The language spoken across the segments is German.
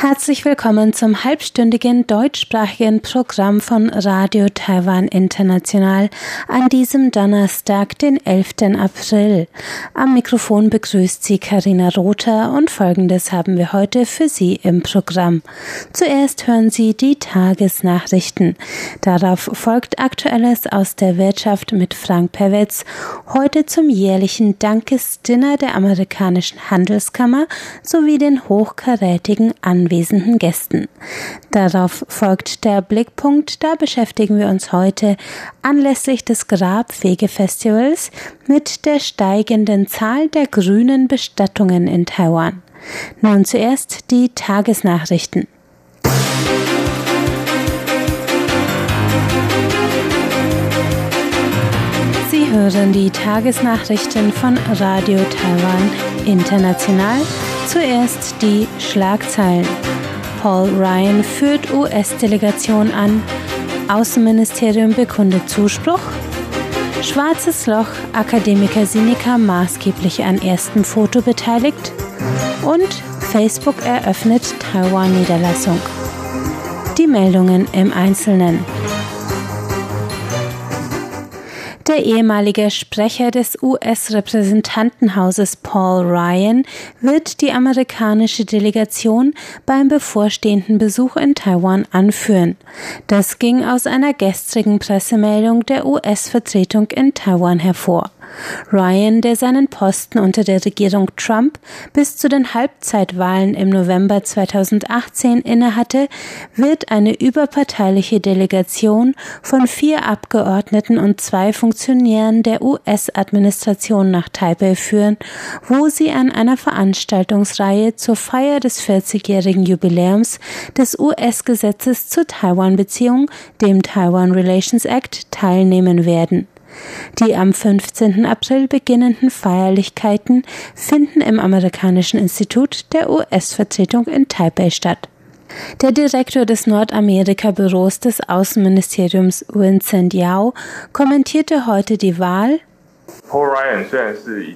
Herzlich willkommen zum halbstündigen deutschsprachigen Programm von Radio Taiwan International an diesem Donnerstag, den 11. April. Am Mikrofon begrüßt Sie Karina Rother und Folgendes haben wir heute für Sie im Programm. Zuerst hören Sie die Tagesnachrichten. Darauf folgt Aktuelles aus der Wirtschaft mit Frank Pewitz. Heute zum jährlichen Dankesdinner der amerikanischen Handelskammer sowie den hochkarätigen Anwendungen anwesenden Gästen. Darauf folgt der Blickpunkt, da beschäftigen wir uns heute anlässlich des Grabfegefestivals mit der steigenden Zahl der grünen Bestattungen in Taiwan. Nun zuerst die Tagesnachrichten. Sie hören die Tagesnachrichten von Radio Taiwan International Zuerst die Schlagzeilen. Paul Ryan führt US-Delegation an. Außenministerium bekundet Zuspruch. Schwarzes Loch, Akademiker Sinica maßgeblich an ersten Foto beteiligt. Und Facebook eröffnet Taiwan-Niederlassung. Die Meldungen im Einzelnen. Der ehemalige Sprecher des US-Repräsentantenhauses Paul Ryan wird die amerikanische Delegation beim bevorstehenden Besuch in Taiwan anführen. Das ging aus einer gestrigen Pressemeldung der US-Vertretung in Taiwan hervor. Ryan, der seinen Posten unter der Regierung Trump bis zu den Halbzeitwahlen im November 2018 innehatte, wird eine überparteiliche Delegation von vier Abgeordneten und zwei Funktionären der US-Administration nach Taipei führen, wo sie an einer Veranstaltungsreihe zur Feier des 40-jährigen Jubiläums des US-Gesetzes zur Taiwan-Beziehung, dem Taiwan Relations Act, teilnehmen werden. Die am 15. April beginnenden Feierlichkeiten finden im Amerikanischen Institut der US-Vertretung in Taipei statt. Der Direktor des Nordamerika-Büros des Außenministeriums Vincent Yao kommentierte heute die Wahl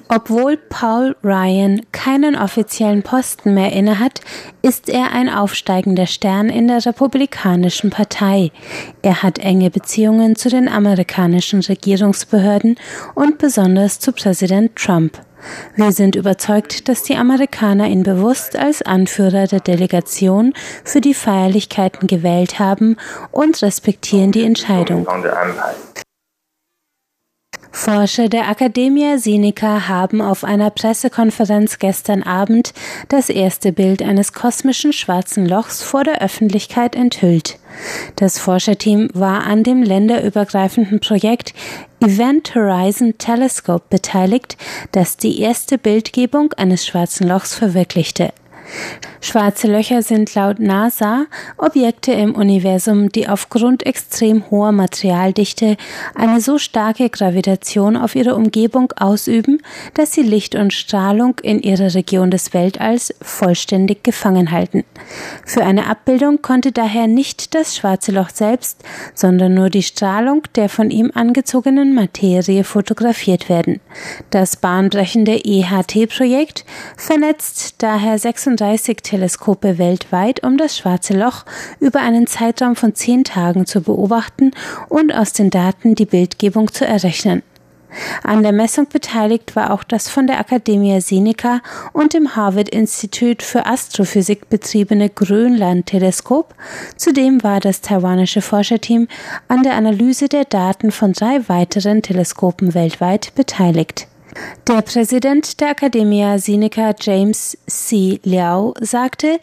obwohl Paul Ryan keinen offiziellen Posten mehr innehat, ist er ein aufsteigender Stern in der Republikanischen Partei. Er hat enge Beziehungen zu den amerikanischen Regierungsbehörden und besonders zu Präsident Trump. Wir sind überzeugt, dass die Amerikaner ihn bewusst als Anführer der Delegation für die Feierlichkeiten gewählt haben und respektieren die Entscheidung. Forscher der Academia Sinica haben auf einer Pressekonferenz gestern Abend das erste Bild eines kosmischen schwarzen Lochs vor der Öffentlichkeit enthüllt. Das Forscherteam war an dem länderübergreifenden Projekt Event Horizon Telescope beteiligt, das die erste Bildgebung eines schwarzen Lochs verwirklichte. Schwarze Löcher sind laut NASA Objekte im Universum, die aufgrund extrem hoher Materialdichte eine so starke Gravitation auf ihre Umgebung ausüben, dass sie Licht und Strahlung in ihrer Region des Weltalls vollständig gefangen halten. Für eine Abbildung konnte daher nicht das schwarze Loch selbst, sondern nur die Strahlung der von ihm angezogenen Materie fotografiert werden. Das bahnbrechende EHT-Projekt vernetzt daher 36 Teleskope weltweit, um das Schwarze Loch über einen Zeitraum von zehn Tagen zu beobachten und aus den Daten die Bildgebung zu errechnen. An der Messung beteiligt war auch das von der Academia Sinica und dem Harvard Institut für Astrophysik betriebene Grönland-Teleskop. Zudem war das taiwanische Forscherteam an der Analyse der Daten von drei weiteren Teleskopen weltweit beteiligt. Der Präsident der Academia Sinica James C. Liao sagte,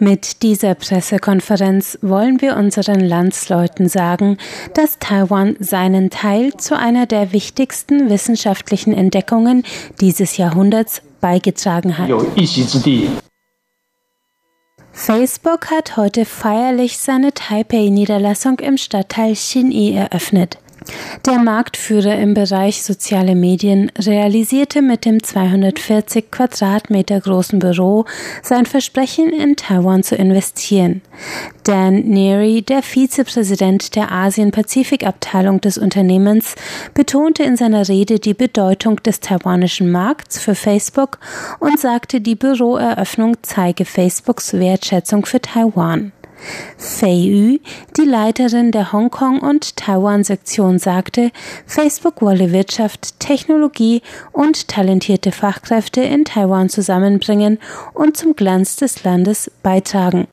mit dieser Pressekonferenz wollen wir unseren Landsleuten sagen, dass Taiwan seinen Teil zu einer der wichtigsten wissenschaftlichen Entdeckungen dieses Jahrhunderts beigetragen hat. Facebook hat heute feierlich seine Taipei-Niederlassung im Stadtteil Xinyi eröffnet. Der Marktführer im Bereich soziale Medien realisierte mit dem 240 Quadratmeter großen Büro sein Versprechen, in Taiwan zu investieren. Dan Neary, der Vizepräsident der Asien-Pazifik-Abteilung des Unternehmens, betonte in seiner Rede die Bedeutung des taiwanischen Markts für Facebook und sagte, die Büroeröffnung zeige Facebooks Wertschätzung für Taiwan. Fei Yu, die Leiterin der Hongkong- und Taiwan-Sektion, sagte, Facebook wolle Wirtschaft, Technologie und talentierte Fachkräfte in Taiwan zusammenbringen und zum Glanz des Landes beitragen.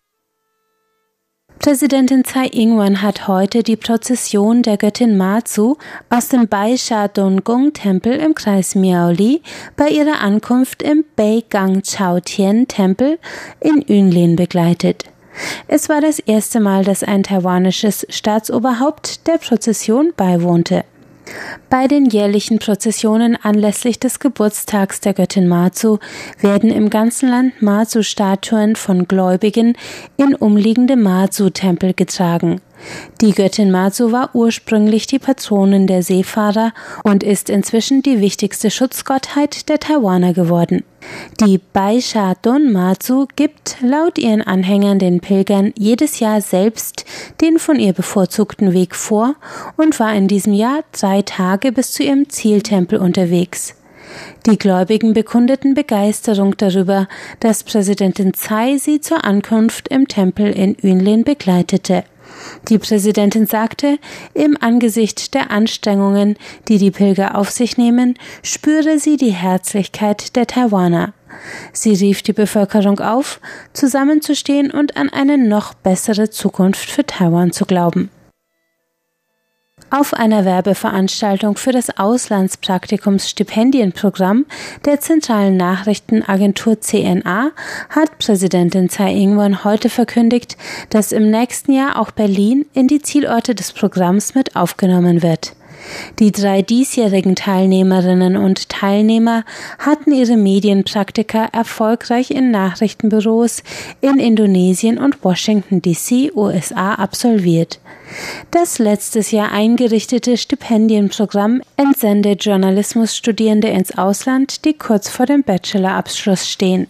Präsidentin Tsai Ing-wen hat heute die Prozession der Göttin Matsu aus dem Baisha Dongong Tempel im Kreis Miaoli bei ihrer Ankunft im Beigang Chao Tien Tempel in Yunlin begleitet. Es war das erste Mal, dass ein taiwanisches Staatsoberhaupt der Prozession beiwohnte. Bei den jährlichen Prozessionen anlässlich des Geburtstags der Göttin Matsu werden im ganzen Land Matsu-Statuen von Gläubigen in umliegende Matsu-Tempel getragen. Die Göttin Matsu war ursprünglich die Patronin der Seefahrer und ist inzwischen die wichtigste Schutzgottheit der Taiwaner geworden. Die Baisha Don Matsu gibt laut ihren Anhängern den Pilgern jedes Jahr selbst den von ihr bevorzugten Weg vor und war in diesem Jahr drei Tage bis zu ihrem Zieltempel unterwegs. Die Gläubigen bekundeten Begeisterung darüber, dass Präsidentin Tsai sie zur Ankunft im Tempel in Yunlin begleitete. Die Präsidentin sagte, im Angesicht der Anstrengungen, die die Pilger auf sich nehmen, spüre sie die Herzlichkeit der Taiwaner. Sie rief die Bevölkerung auf, zusammenzustehen und an eine noch bessere Zukunft für Taiwan zu glauben. Auf einer Werbeveranstaltung für das Auslandspraktikumsstipendienprogramm der zentralen Nachrichtenagentur CNA hat Präsidentin Tsai Ing-wen heute verkündigt, dass im nächsten Jahr auch Berlin in die Zielorte des Programms mit aufgenommen wird. Die drei diesjährigen Teilnehmerinnen und Teilnehmer hatten ihre Medienpraktika erfolgreich in Nachrichtenbüros in Indonesien und Washington DC, USA absolviert. Das letztes Jahr eingerichtete Stipendienprogramm entsendet Journalismusstudierende ins Ausland, die kurz vor dem Bachelorabschluss stehen.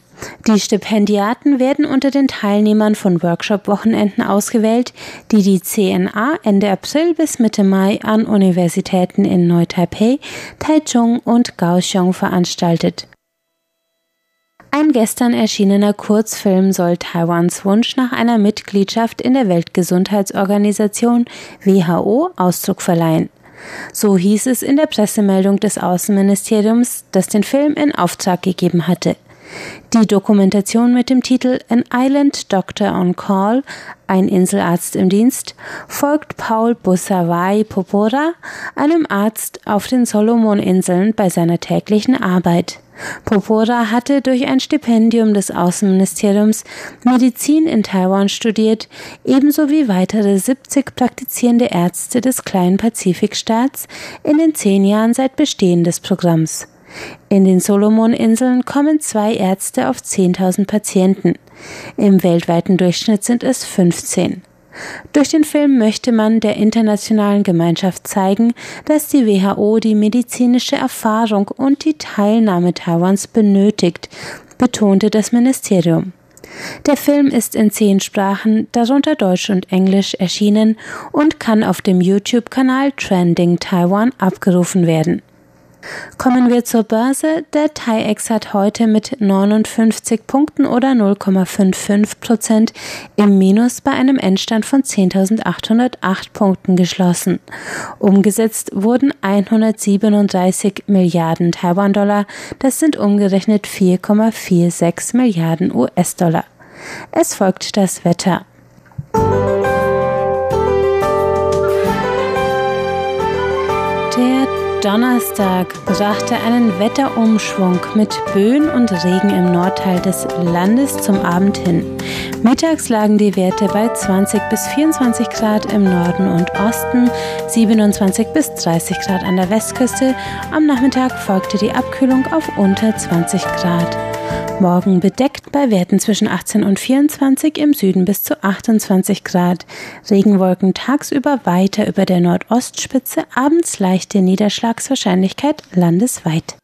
Die Stipendiaten werden unter den Teilnehmern von Workshop-Wochenenden ausgewählt, die die CNA Ende April bis Mitte Mai an Universitäten in Neu-Taipei, Taichung und Kaohsiung veranstaltet. Ein gestern erschienener Kurzfilm soll Taiwans Wunsch nach einer Mitgliedschaft in der Weltgesundheitsorganisation WHO Ausdruck verleihen. So hieß es in der Pressemeldung des Außenministeriums, das den Film in Auftrag gegeben hatte. Die Dokumentation mit dem Titel An Island Doctor on Call, ein Inselarzt im Dienst, folgt Paul Busawai Popora, einem Arzt auf den Solomoninseln bei seiner täglichen Arbeit. Popora hatte durch ein Stipendium des Außenministeriums Medizin in Taiwan studiert, ebenso wie weitere 70 praktizierende Ärzte des kleinen Pazifikstaats in den zehn Jahren seit Bestehen des Programms. In den Solomoninseln kommen zwei Ärzte auf 10.000 Patienten. Im weltweiten Durchschnitt sind es 15. Durch den Film möchte man der internationalen Gemeinschaft zeigen, dass die WHO die medizinische Erfahrung und die Teilnahme Taiwans benötigt, betonte das Ministerium. Der Film ist in zehn Sprachen, darunter Deutsch und Englisch, erschienen und kann auf dem YouTube-Kanal Trending Taiwan abgerufen werden. Kommen wir zur Börse. Der TAIEX hat heute mit 59 Punkten oder 0,55 Prozent im Minus bei einem Endstand von 10.808 Punkten geschlossen. Umgesetzt wurden 137 Milliarden Taiwan-Dollar. Das sind umgerechnet 4,46 Milliarden US-Dollar. Es folgt das Wetter. Der Donnerstag brachte einen Wetterumschwung mit Böen und Regen im Nordteil des Landes zum Abend hin. Mittags lagen die Werte bei 20 bis 24 Grad im Norden und Osten, 27 bis 30 Grad an der Westküste. Am Nachmittag folgte die Abkühlung auf unter 20 Grad. Morgen bedeckt bei Werten zwischen 18 und 24, im Süden bis zu 28 Grad. Regenwolken tagsüber weiter über der Nordostspitze, abends leichte Niederschlagswahrscheinlichkeit landesweit.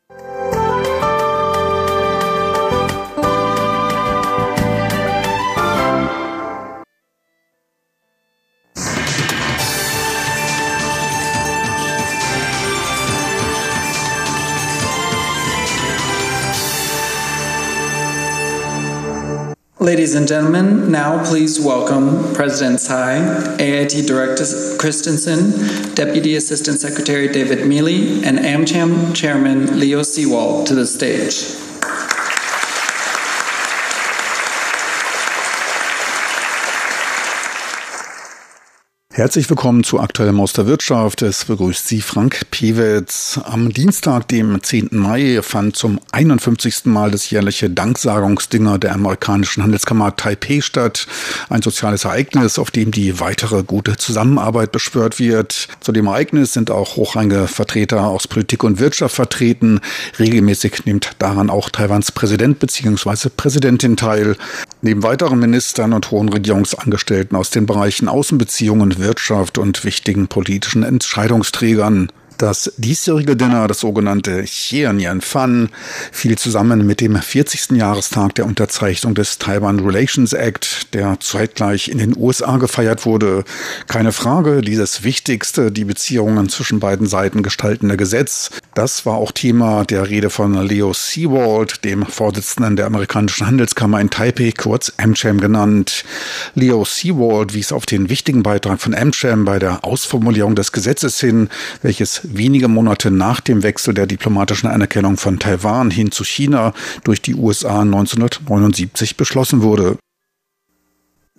Ladies and gentlemen, now please welcome President Tsai, AIT Director Christensen, Deputy Assistant Secretary David Mealy, and AmCham Chairman Leo Seawald to the stage. Herzlich willkommen zu Aktuellem aus der Wirtschaft. Es begrüßt Sie Frank Pewitz. Am Dienstag, dem 10. Mai, fand zum 51. Mal das jährliche Danksagungsdinger der amerikanischen Handelskammer Taipei statt. Ein soziales Ereignis, auf dem die weitere gute Zusammenarbeit beschwört wird. Zu dem Ereignis sind auch hochrangige Vertreter aus Politik und Wirtschaft vertreten. Regelmäßig nimmt daran auch Taiwans Präsident bzw. Präsidentin teil. Neben weiteren Ministern und hohen Regierungsangestellten aus den Bereichen Außenbeziehungen, Wirtschaft und wichtigen politischen Entscheidungsträgern. Das diesjährige Dinner, das sogenannte Xianyan Fan, fiel zusammen mit dem 40. Jahrestag der Unterzeichnung des Taiwan Relations Act, der zeitgleich in den USA gefeiert wurde. Keine Frage, dieses wichtigste, die Beziehungen zwischen beiden Seiten gestaltende Gesetz, das war auch Thema der Rede von Leo Seawald, dem Vorsitzenden der amerikanischen Handelskammer in Taipei, kurz AmCham genannt. Leo Seawald wies auf den wichtigen Beitrag von AmCham bei der Ausformulierung des Gesetzes hin, welches wenige Monate nach dem Wechsel der diplomatischen Anerkennung von Taiwan hin zu China durch die USA 1979 beschlossen wurde.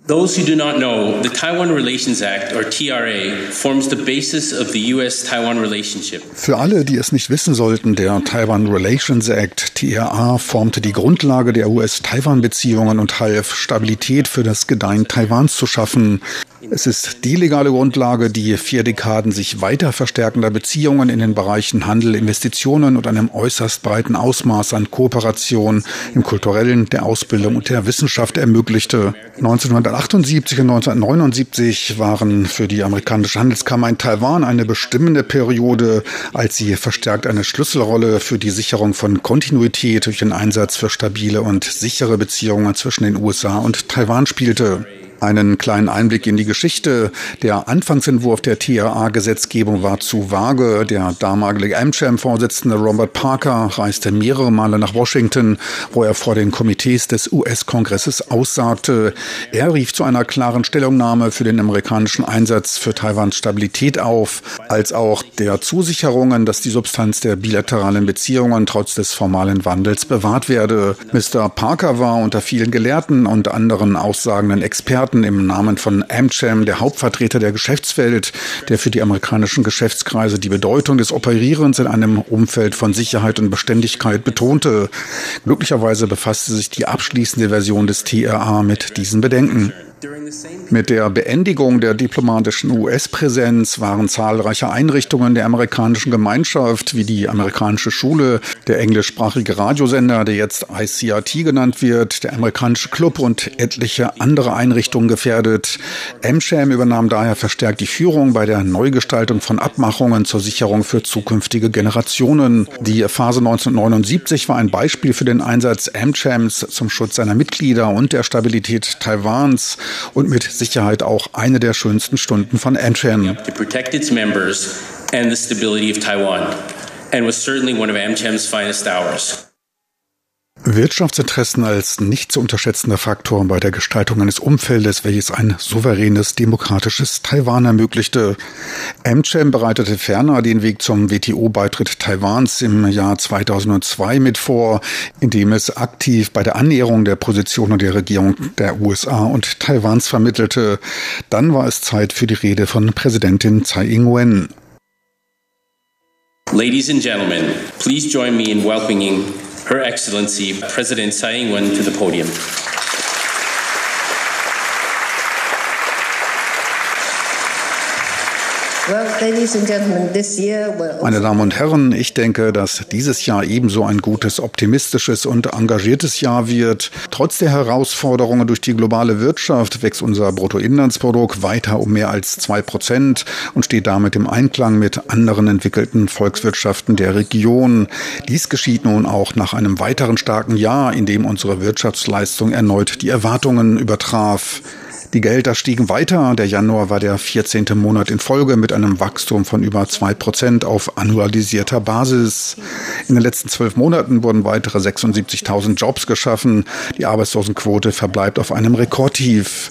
Those who do not know, the Taiwan Relations Act, or TRA, forms the basis of the US-Taiwan relationship. Für alle, die es nicht wissen sollten, der Taiwan Relations Act, TRA, formte die Grundlage der US-Taiwan-Beziehungen und half, Stabilität für das Gedeihen Taiwans zu schaffen. Es ist die legale Grundlage, die vier Dekaden sich weiter verstärkender Beziehungen in den Bereichen Handel, Investitionen und einem äußerst breiten Ausmaß an Kooperation im kulturellen, der Ausbildung und der Wissenschaft ermöglichte. 1978 und 1979 waren für die amerikanische Handelskammer in Taiwan eine bestimmende Periode, als sie verstärkt eine Schlüsselrolle für die Sicherung von Kontinuität durch den Einsatz für stabile und sichere Beziehungen zwischen den USA und Taiwan spielte einen kleinen Einblick in die Geschichte. Der Anfangsentwurf der TRA-Gesetzgebung war zu vage. Der damalige AmCham-Vorsitzende Robert Parker reiste mehrere Male nach Washington, wo er vor den Komitees des US-Kongresses aussagte. Er rief zu einer klaren Stellungnahme für den amerikanischen Einsatz für Taiwans Stabilität auf, als auch der Zusicherungen, dass die Substanz der bilateralen Beziehungen trotz des formalen Wandels bewahrt werde. Mr. Parker war unter vielen Gelehrten und anderen aussagenden Experten Experten im Namen von AmCham, der Hauptvertreter der Geschäftswelt, der für die amerikanischen Geschäftskreise die Bedeutung des Operierens in einem Umfeld von Sicherheit und Beständigkeit betonte. Glücklicherweise befasste sich die abschließende Version des TRA mit diesen Bedenken. Mit der Beendigung der diplomatischen US-Präsenz waren zahlreiche Einrichtungen der amerikanischen Gemeinschaft, wie die amerikanische Schule, der englischsprachige Radiosender, der jetzt ICRT genannt wird, der amerikanische Club und etliche andere Einrichtungen gefährdet. MSHAM übernahm daher verstärkt die Führung bei der Neugestaltung von Abmachungen zur Sicherung für zukünftige Generationen. Die Phase 1979 war ein Beispiel für den Einsatz MCHAMs zum Schutz seiner Mitglieder und der Stabilität Taiwans und mit Sicherheit auch eine der schönsten Stunden von AmCham. To protect its members and the stability of Taiwan and was certainly one of AmCham's finest hours. Wirtschaftsinteressen als nicht zu unterschätzender Faktor bei der Gestaltung eines Umfeldes, welches ein souveränes, demokratisches Taiwan ermöglichte. AmCham bereitete ferner den Weg zum WTO-Beitritt Taiwans im Jahr 2002 mit vor, indem es aktiv bei der Annäherung der Positionen der Regierung der USA und Taiwans vermittelte. Dann war es Zeit für die Rede von Präsidentin Tsai Ing-wen. Ladies and gentlemen, please join me in welcoming Her Excellency President Tsai Ing-wen to the podium. Meine Damen und Herren, ich denke, dass dieses Jahr ebenso ein gutes, optimistisches und engagiertes Jahr wird. Trotz der Herausforderungen durch die globale Wirtschaft wächst unser Bruttoinlandsprodukt weiter um mehr als zwei Prozent und steht damit im Einklang mit anderen entwickelten Volkswirtschaften der Region. Dies geschieht nun auch nach einem weiteren starken Jahr, in dem unsere Wirtschaftsleistung erneut die Erwartungen übertraf. Die Gehälter stiegen weiter. Der Januar war der 14. Monat in Folge mit einem Wachstum von über zwei Prozent auf annualisierter Basis. In den letzten zwölf Monaten wurden weitere 76.000 Jobs geschaffen. Die Arbeitslosenquote verbleibt auf einem Rekordtief.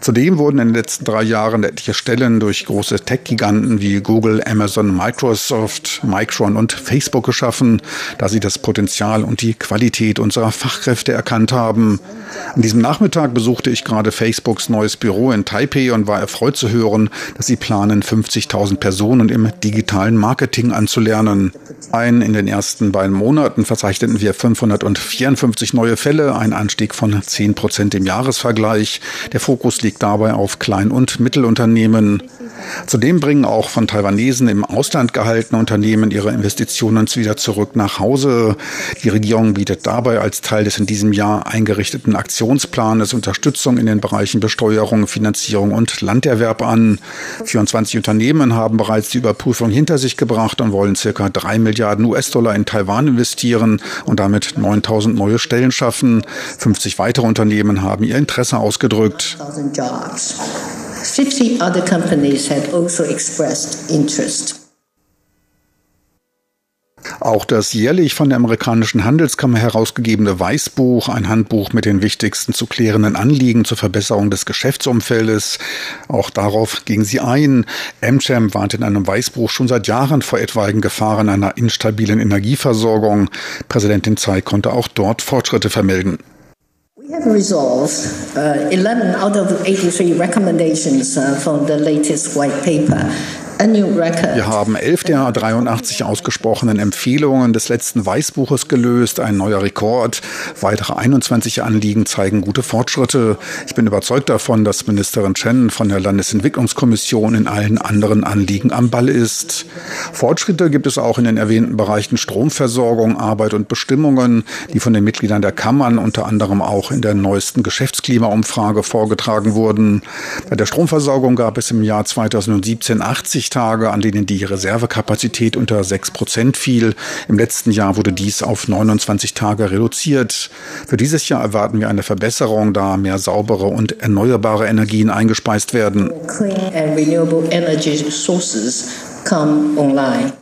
Zudem wurden in den letzten drei Jahren etliche Stellen durch große Tech-Giganten wie Google, Amazon, Microsoft, Micron und Facebook geschaffen, da sie das Potenzial und die Qualität unserer Fachkräfte erkannt haben. An diesem Nachmittag besuchte ich gerade Facebooks neues Büro in Taipei und war erfreut zu hören, dass sie planen, 50.000 Personen im digitalen Marketing anzulernen. Ein in den ersten beiden Monaten verzeichneten wir 554 neue Fälle, ein Anstieg von 10 Prozent im Jahresvergleich. Der Fokus liegt dabei auf Klein- und Mittelunternehmen. Zudem bringen auch von Taiwanesen im Ausland gehaltene Unternehmen ihre Investitionen wieder zurück nach Hause. Die Regierung bietet dabei als Teil des in diesem Jahr eingerichteten Aktionsplanes Unterstützung in den Bereichen Besteuerung, Finanzierung und Landerwerb an. 24 Unternehmen haben bereits die Überprüfung hinter sich gebracht und wollen circa drei Milliarden US-Dollar in Taiwan investieren und damit 9000 neue Stellen schaffen. 50 weitere Unternehmen haben ihr Interesse ausgedrückt. 50 other companies had also expressed interest. Auch das jährlich von der amerikanischen Handelskammer herausgegebene Weißbuch, ein Handbuch mit den wichtigsten zu klärenden Anliegen zur Verbesserung des Geschäftsumfeldes, auch darauf ging sie ein. AmCham warnt in einem Weißbuch schon seit Jahren vor etwaigen Gefahren einer instabilen Energieversorgung. Präsidentin Tsai konnte auch dort Fortschritte vermelden. We have resolved uh, 11 out of 83 recommendations uh, from the latest white paper wir haben elf der 83 ausgesprochenen Empfehlungen des letzten Weißbuches gelöst, ein neuer Rekord. Weitere 21 Anliegen zeigen gute Fortschritte. Ich bin überzeugt davon, dass Ministerin Chen von der Landesentwicklungskommission in allen anderen Anliegen am Ball ist. Fortschritte gibt es auch in den erwähnten Bereichen Stromversorgung, Arbeit und Bestimmungen, die von den Mitgliedern der Kammern unter anderem auch in der neuesten Geschäftsklimaumfrage vorgetragen wurden. Bei der Stromversorgung gab es im Jahr 2017 80 Tage, an denen die Reservekapazität unter 6 Prozent fiel. Im letzten Jahr wurde dies auf 29 Tage reduziert. Für dieses Jahr erwarten wir eine Verbesserung, da mehr saubere und erneuerbare Energien eingespeist werden. Clean and renewable energy sources come online.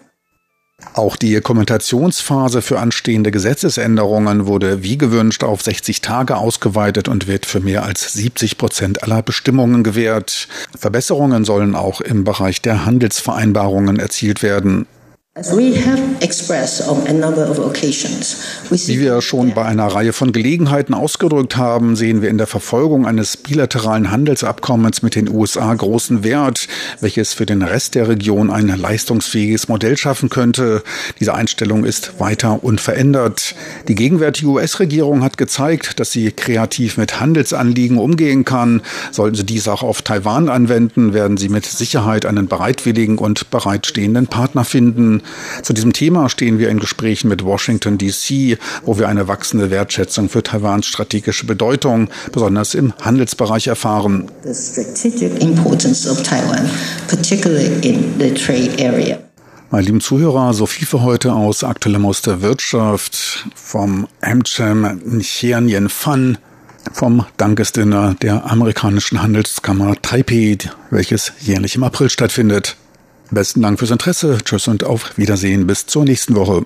Auch die Kommentationsphase für anstehende Gesetzesänderungen wurde wie gewünscht auf 60 Tage ausgeweitet und wird für mehr als 70 Prozent aller Bestimmungen gewährt. Verbesserungen sollen auch im Bereich der Handelsvereinbarungen erzielt werden. Wie wir schon bei einer Reihe von Gelegenheiten ausgedrückt haben, sehen wir in der Verfolgung eines bilateralen Handelsabkommens mit den USA großen Wert, welches für den Rest der Region ein leistungsfähiges Modell schaffen könnte. Diese Einstellung ist weiter unverändert. Die gegenwärtige US-Regierung hat gezeigt, dass sie kreativ mit Handelsanliegen umgehen kann. Sollten sie dies auch auf Taiwan anwenden, werden sie mit Sicherheit einen bereitwilligen und bereitstehenden Partner finden. Zu diesem Thema stehen wir in Gesprächen mit Washington DC, wo wir eine wachsende Wertschätzung für Taiwans strategische Bedeutung, besonders im Handelsbereich, erfahren. Meine lieben Zuhörer, so viel für heute aus Aktuellem aus der Wirtschaft vom AmCham Yen Fan vom Dankesdinner der amerikanischen Handelskammer Taipei, welches jährlich im April stattfindet. Besten Dank fürs Interesse. Tschüss und auf Wiedersehen. Bis zur nächsten Woche.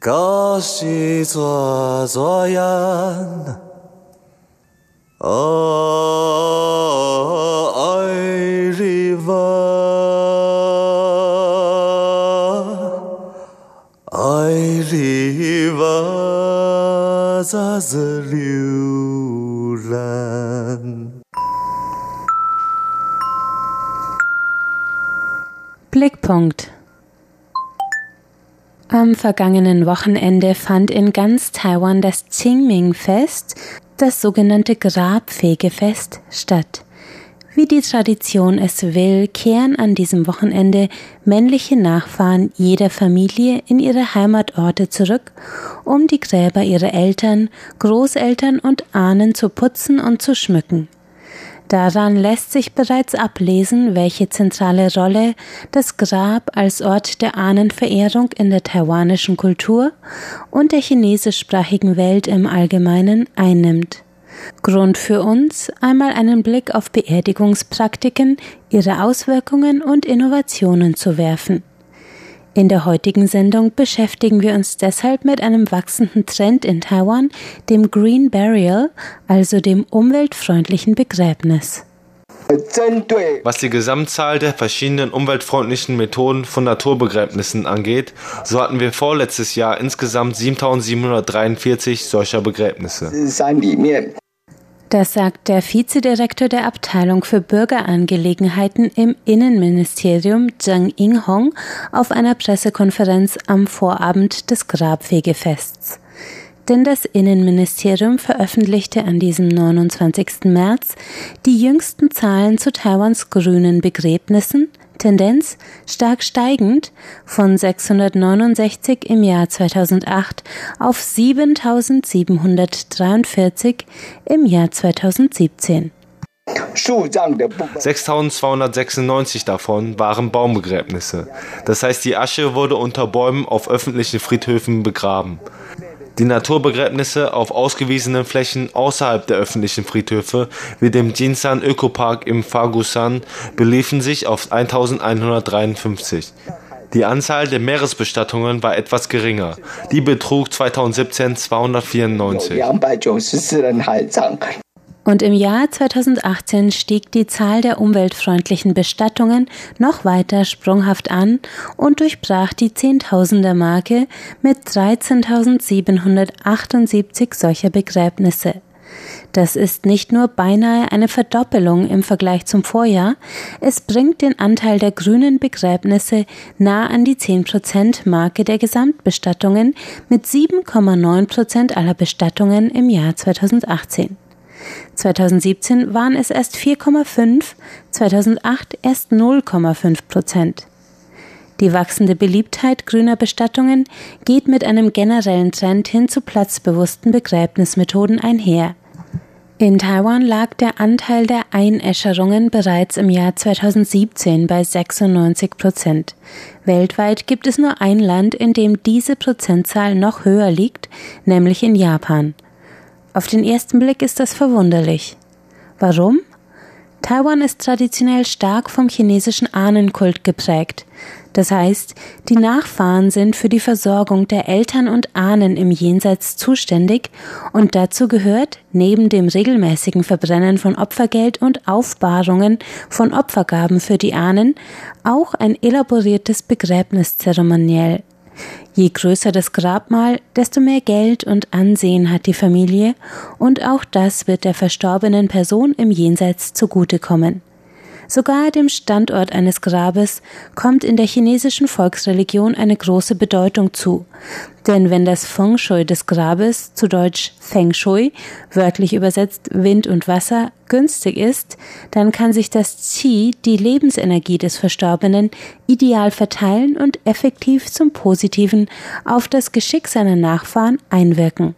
可是做做样，哦，爱里吧，爱里吧，咋子流浪？Blickpunkt. Am vergangenen Wochenende fand in ganz Taiwan das Qingming-Fest, das sogenannte Grabfegefest, statt. Wie die Tradition es will, kehren an diesem Wochenende männliche Nachfahren jeder Familie in ihre Heimatorte zurück, um die Gräber ihrer Eltern, Großeltern und Ahnen zu putzen und zu schmücken. Daran lässt sich bereits ablesen, welche zentrale Rolle das Grab als Ort der Ahnenverehrung in der taiwanischen Kultur und der chinesischsprachigen Welt im Allgemeinen einnimmt. Grund für uns, einmal einen Blick auf Beerdigungspraktiken, ihre Auswirkungen und Innovationen zu werfen. In der heutigen Sendung beschäftigen wir uns deshalb mit einem wachsenden Trend in Taiwan, dem Green Burial, also dem umweltfreundlichen Begräbnis. Was die Gesamtzahl der verschiedenen umweltfreundlichen Methoden von Naturbegräbnissen angeht, so hatten wir vorletztes Jahr insgesamt 7743 solcher Begräbnisse. Das sagt der Vizedirektor der Abteilung für Bürgerangelegenheiten im Innenministerium Zheng Yinghong auf einer Pressekonferenz am Vorabend des Grabfegefests. Denn das Innenministerium veröffentlichte an diesem 29. März die jüngsten Zahlen zu Taiwans grünen Begräbnissen, Tendenz stark steigend von 669 im Jahr 2008 auf 7743 im Jahr 2017. 6296 davon waren Baumbegräbnisse. Das heißt, die Asche wurde unter Bäumen auf öffentlichen Friedhöfen begraben. Die Naturbegräbnisse auf ausgewiesenen Flächen außerhalb der öffentlichen Friedhöfe, wie dem Jinsan Ökopark im Fagusan, beliefen sich auf 1153. Die Anzahl der Meeresbestattungen war etwas geringer. Die betrug 2017 294. Und im Jahr 2018 stieg die Zahl der umweltfreundlichen Bestattungen noch weiter sprunghaft an und durchbrach die Zehntausender-Marke mit 13.778 solcher Begräbnisse. Das ist nicht nur beinahe eine Verdoppelung im Vergleich zum Vorjahr, es bringt den Anteil der grünen Begräbnisse nah an die 10%-Marke der Gesamtbestattungen mit 7,9% aller Bestattungen im Jahr 2018. 2017 waren es erst 4,5, 2008 erst 0,5 Prozent. Die wachsende Beliebtheit grüner Bestattungen geht mit einem generellen Trend hin zu platzbewussten Begräbnismethoden einher. In Taiwan lag der Anteil der Einäscherungen bereits im Jahr 2017 bei 96 Prozent. Weltweit gibt es nur ein Land, in dem diese Prozentzahl noch höher liegt, nämlich in Japan. Auf den ersten Blick ist das verwunderlich. Warum? Taiwan ist traditionell stark vom chinesischen Ahnenkult geprägt. Das heißt, die Nachfahren sind für die Versorgung der Eltern und Ahnen im Jenseits zuständig und dazu gehört, neben dem regelmäßigen Verbrennen von Opfergeld und Aufbahrungen von Opfergaben für die Ahnen, auch ein elaboriertes Begräbniszeremoniell. Je größer das Grabmal, desto mehr Geld und Ansehen hat die Familie, und auch das wird der verstorbenen Person im Jenseits zugutekommen. Sogar dem Standort eines Grabes kommt in der chinesischen Volksreligion eine große Bedeutung zu. Denn wenn das Feng Shui des Grabes, zu Deutsch Feng Shui, wörtlich übersetzt Wind und Wasser, günstig ist, dann kann sich das Qi, die Lebensenergie des Verstorbenen, ideal verteilen und effektiv zum Positiven auf das Geschick seiner Nachfahren einwirken.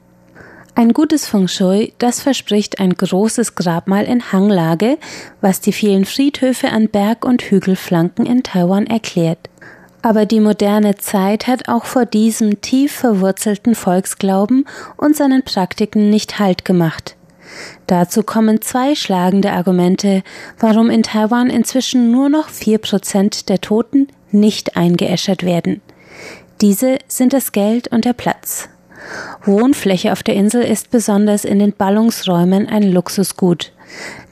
Ein gutes Feng Shui, das verspricht ein großes Grabmal in Hanglage, was die vielen Friedhöfe an Berg- und Hügelflanken in Taiwan erklärt. Aber die moderne Zeit hat auch vor diesem tief verwurzelten Volksglauben und seinen Praktiken nicht Halt gemacht. Dazu kommen zwei schlagende Argumente, warum in Taiwan inzwischen nur noch vier Prozent der Toten nicht eingeäschert werden. Diese sind das Geld und der Platz. Wohnfläche auf der Insel ist besonders in den Ballungsräumen ein Luxusgut.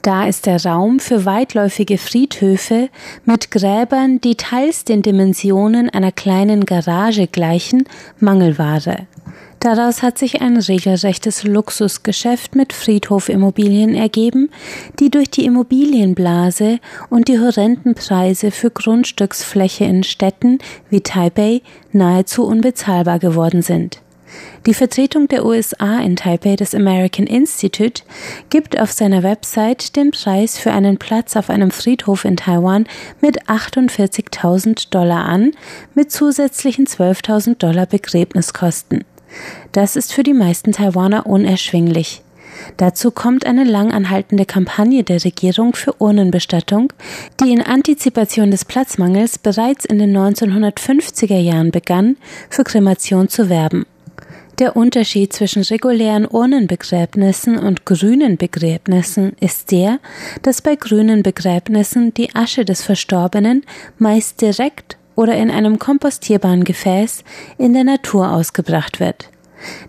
Da ist der Raum für weitläufige Friedhöfe mit Gräbern, die teils den Dimensionen einer kleinen Garage gleichen, Mangelware. Daraus hat sich ein regelrechtes Luxusgeschäft mit Friedhofimmobilien ergeben, die durch die Immobilienblase und die horrenden Preise für Grundstücksfläche in Städten wie Taipei nahezu unbezahlbar geworden sind. Die Vertretung der USA in Taipei, das American Institute, gibt auf seiner Website den Preis für einen Platz auf einem Friedhof in Taiwan mit 48.000 Dollar an, mit zusätzlichen 12.000 Dollar Begräbniskosten. Das ist für die meisten Taiwaner unerschwinglich. Dazu kommt eine lang anhaltende Kampagne der Regierung für Urnenbestattung, die in Antizipation des Platzmangels bereits in den 1950er Jahren begann, für Kremation zu werben. Der Unterschied zwischen regulären Urnenbegräbnissen und grünen Begräbnissen ist der, dass bei grünen Begräbnissen die Asche des Verstorbenen meist direkt oder in einem kompostierbaren Gefäß in der Natur ausgebracht wird.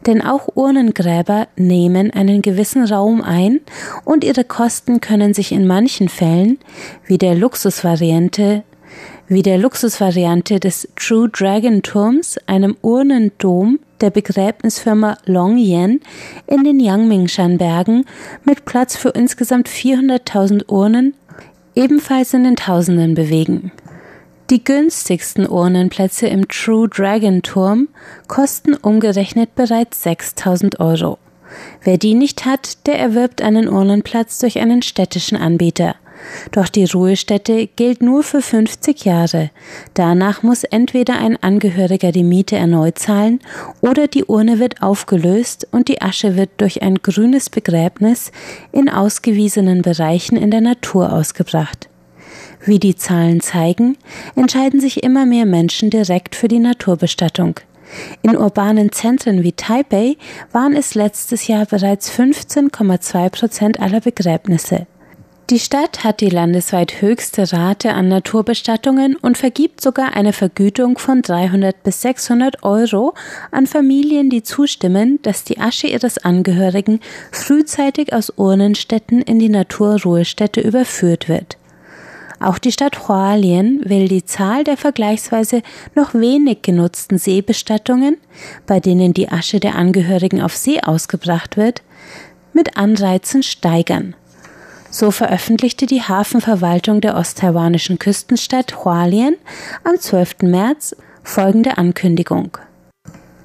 Denn auch Urnengräber nehmen einen gewissen Raum ein und ihre Kosten können sich in manchen Fällen, wie der Luxusvariante wie der Luxusvariante des True Dragon Turms, einem Urnendom der Begräbnisfirma Long Yen in den Yangmingshan Bergen mit Platz für insgesamt 400.000 Urnen, ebenfalls in den Tausenden bewegen. Die günstigsten Urnenplätze im True Dragon Turm kosten umgerechnet bereits 6000 Euro. Wer die nicht hat, der erwirbt einen Urnenplatz durch einen städtischen Anbieter. Doch die Ruhestätte gilt nur für 50 Jahre. Danach muss entweder ein Angehöriger die Miete erneut zahlen oder die Urne wird aufgelöst und die Asche wird durch ein grünes Begräbnis in ausgewiesenen Bereichen in der Natur ausgebracht. Wie die Zahlen zeigen, entscheiden sich immer mehr Menschen direkt für die Naturbestattung. In urbanen Zentren wie Taipei waren es letztes Jahr bereits 15,2 Prozent aller Begräbnisse. Die Stadt hat die landesweit höchste Rate an Naturbestattungen und vergibt sogar eine Vergütung von 300 bis 600 Euro an Familien, die zustimmen, dass die Asche ihres Angehörigen frühzeitig aus Urnenstätten in die Naturruhestätte überführt wird. Auch die Stadt Hualien will die Zahl der vergleichsweise noch wenig genutzten Seebestattungen, bei denen die Asche der Angehörigen auf See ausgebracht wird, mit Anreizen steigern. So veröffentlichte die Hafenverwaltung der osttaiwanischen Küstenstadt Hualien am 12. März folgende Ankündigung.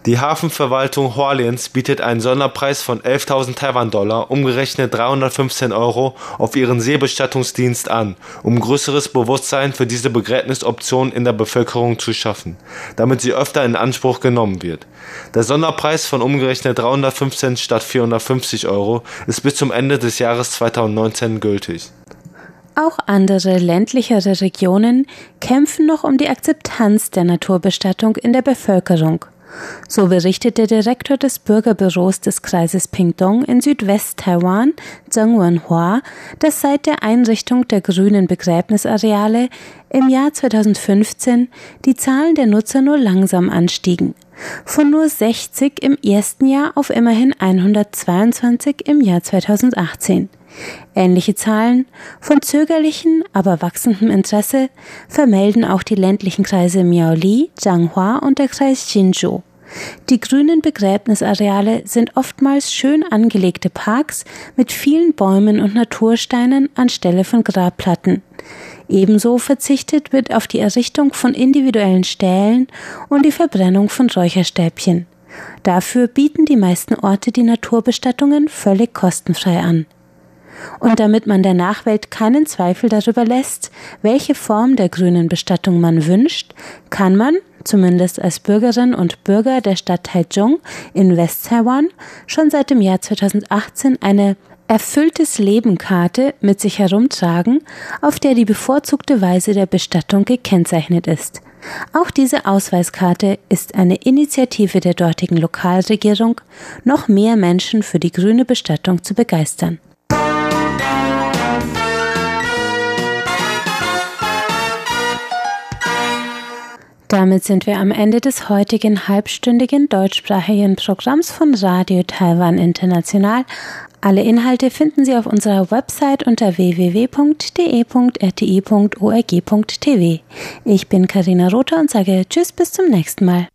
Die Hafenverwaltung Hualiens bietet einen Sonderpreis von 11.000 Taiwan-Dollar, umgerechnet 315 Euro, auf ihren Seebestattungsdienst an, um größeres Bewusstsein für diese Begräbnisoption in der Bevölkerung zu schaffen, damit sie öfter in Anspruch genommen wird. Der Sonderpreis von umgerechnet 315 statt 450 Euro ist bis zum Ende des Jahres 2019 gültig. Auch andere ländlichere Regionen kämpfen noch um die Akzeptanz der Naturbestattung in der Bevölkerung. So berichtet der Direktor des Bürgerbüros des Kreises Pingdong in Südwest-Taiwan, Zheng Wenhua, dass seit der Einrichtung der grünen Begräbnisareale im Jahr 2015 die Zahlen der Nutzer nur langsam anstiegen. Von nur 60 im ersten Jahr auf immerhin 122 im Jahr 2018. Ähnliche Zahlen von zögerlichen, aber wachsendem Interesse vermelden auch die ländlichen Kreise Miaoli, Zhanghua und der Kreis Jinzhou. Die grünen Begräbnisareale sind oftmals schön angelegte Parks mit vielen Bäumen und Natursteinen anstelle von Grabplatten. Ebenso verzichtet wird auf die Errichtung von individuellen Stählen und die Verbrennung von Räucherstäbchen. Dafür bieten die meisten Orte die Naturbestattungen völlig kostenfrei an. Und damit man der Nachwelt keinen Zweifel darüber lässt, welche Form der grünen Bestattung man wünscht, kann man, zumindest als Bürgerin und Bürger der Stadt Taichung in West-Taiwan, schon seit dem Jahr 2018 eine erfülltes Lebenkarte mit sich herumtragen, auf der die bevorzugte Weise der Bestattung gekennzeichnet ist. Auch diese Ausweiskarte ist eine Initiative der dortigen Lokalregierung, noch mehr Menschen für die grüne Bestattung zu begeistern. Damit sind wir am Ende des heutigen halbstündigen deutschsprachigen Programms von Radio Taiwan International. Alle Inhalte finden Sie auf unserer Website unter www.de.rti.org.tv. Ich bin Karina Rother und sage Tschüss bis zum nächsten Mal.